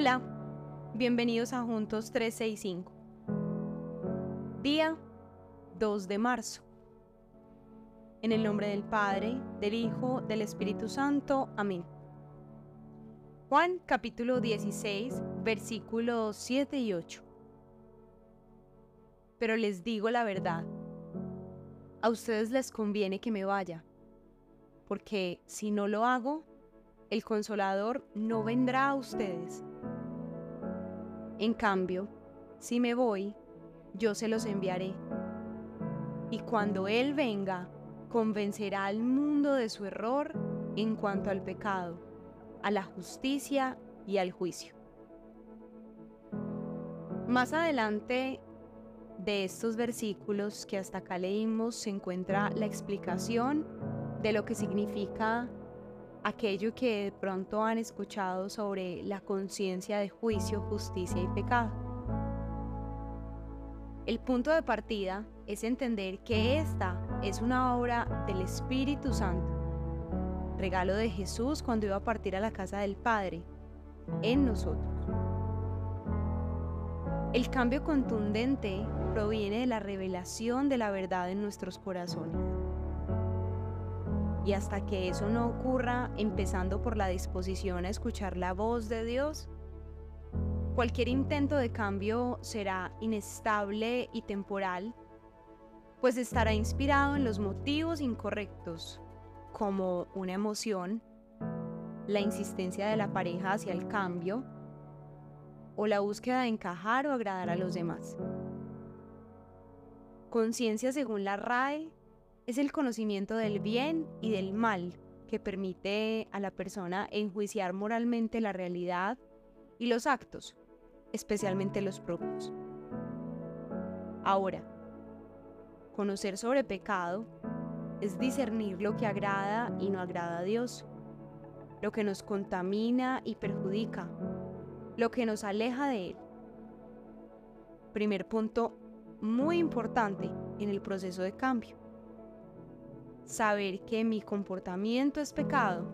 Hola, bienvenidos a Juntos 365. Día 2 de marzo. En el nombre del Padre, del Hijo, del Espíritu Santo. Amén. Juan capítulo 16, versículos 7 y 8. Pero les digo la verdad. A ustedes les conviene que me vaya, porque si no lo hago, el consolador no vendrá a ustedes. En cambio, si me voy, yo se los enviaré. Y cuando Él venga, convencerá al mundo de su error en cuanto al pecado, a la justicia y al juicio. Más adelante de estos versículos que hasta acá leímos se encuentra la explicación de lo que significa aquello que de pronto han escuchado sobre la conciencia de juicio, justicia y pecado. El punto de partida es entender que esta es una obra del Espíritu Santo, regalo de Jesús cuando iba a partir a la casa del Padre, en nosotros. El cambio contundente proviene de la revelación de la verdad en nuestros corazones. Y hasta que eso no ocurra, empezando por la disposición a escuchar la voz de Dios, cualquier intento de cambio será inestable y temporal, pues estará inspirado en los motivos incorrectos, como una emoción, la insistencia de la pareja hacia el cambio, o la búsqueda de encajar o agradar a los demás. Conciencia según la RAE es el conocimiento del bien y del mal que permite a la persona enjuiciar moralmente la realidad y los actos, especialmente los propios. Ahora, conocer sobre pecado es discernir lo que agrada y no agrada a Dios, lo que nos contamina y perjudica, lo que nos aleja de Él. Primer punto muy importante en el proceso de cambio saber que mi comportamiento es pecado,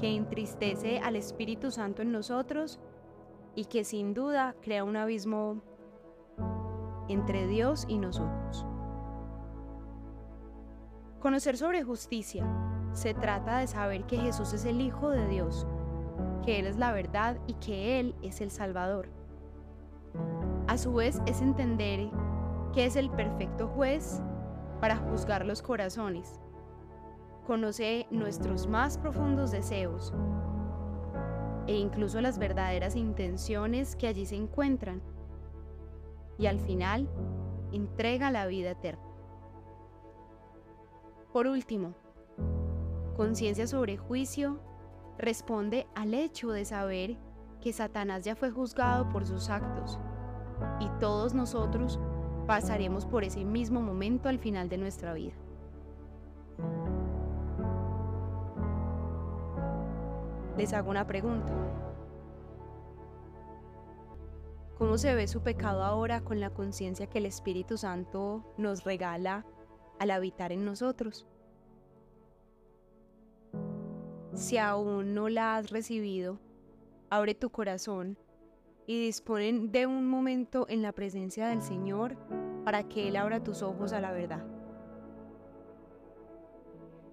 que entristece al Espíritu Santo en nosotros y que sin duda crea un abismo entre Dios y nosotros. Conocer sobre justicia se trata de saber que Jesús es el Hijo de Dios, que Él es la verdad y que Él es el Salvador. A su vez es entender que es el perfecto juez para juzgar los corazones. Conoce nuestros más profundos deseos e incluso las verdaderas intenciones que allí se encuentran. Y al final, entrega la vida eterna. Por último, conciencia sobre juicio responde al hecho de saber que Satanás ya fue juzgado por sus actos y todos nosotros pasaremos por ese mismo momento al final de nuestra vida. Les hago una pregunta. ¿Cómo se ve su pecado ahora con la conciencia que el Espíritu Santo nos regala al habitar en nosotros? Si aún no la has recibido, abre tu corazón y disponen de un momento en la presencia del Señor para que Él abra tus ojos a la verdad.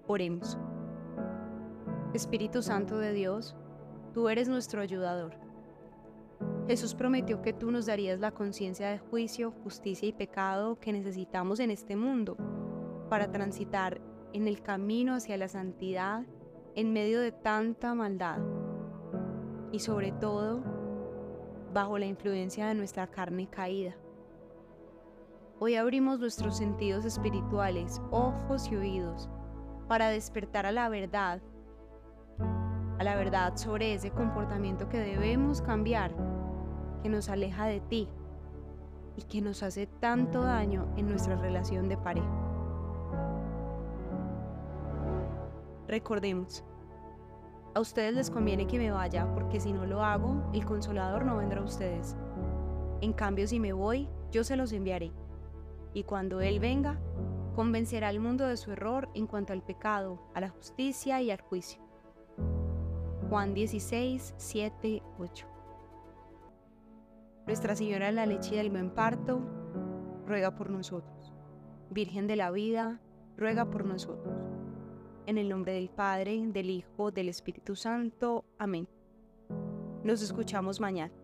Oremos. Espíritu Santo de Dios, tú eres nuestro ayudador. Jesús prometió que tú nos darías la conciencia de juicio, justicia y pecado que necesitamos en este mundo para transitar en el camino hacia la santidad en medio de tanta maldad y sobre todo bajo la influencia de nuestra carne caída. Hoy abrimos nuestros sentidos espirituales, ojos y oídos, para despertar a la verdad, a la verdad sobre ese comportamiento que debemos cambiar, que nos aleja de ti y que nos hace tanto daño en nuestra relación de pareja. Recordemos, a ustedes les conviene que me vaya porque si no lo hago, el consolador no vendrá a ustedes. En cambio, si me voy, yo se los enviaré. Y cuando Él venga, convencerá al mundo de su error en cuanto al pecado, a la justicia y al juicio. Juan 16, 7, 8. Nuestra Señora de la Leche y del Buen Parto, ruega por nosotros. Virgen de la Vida, ruega por nosotros. En el nombre del Padre, del Hijo, del Espíritu Santo. Amén. Nos escuchamos mañana.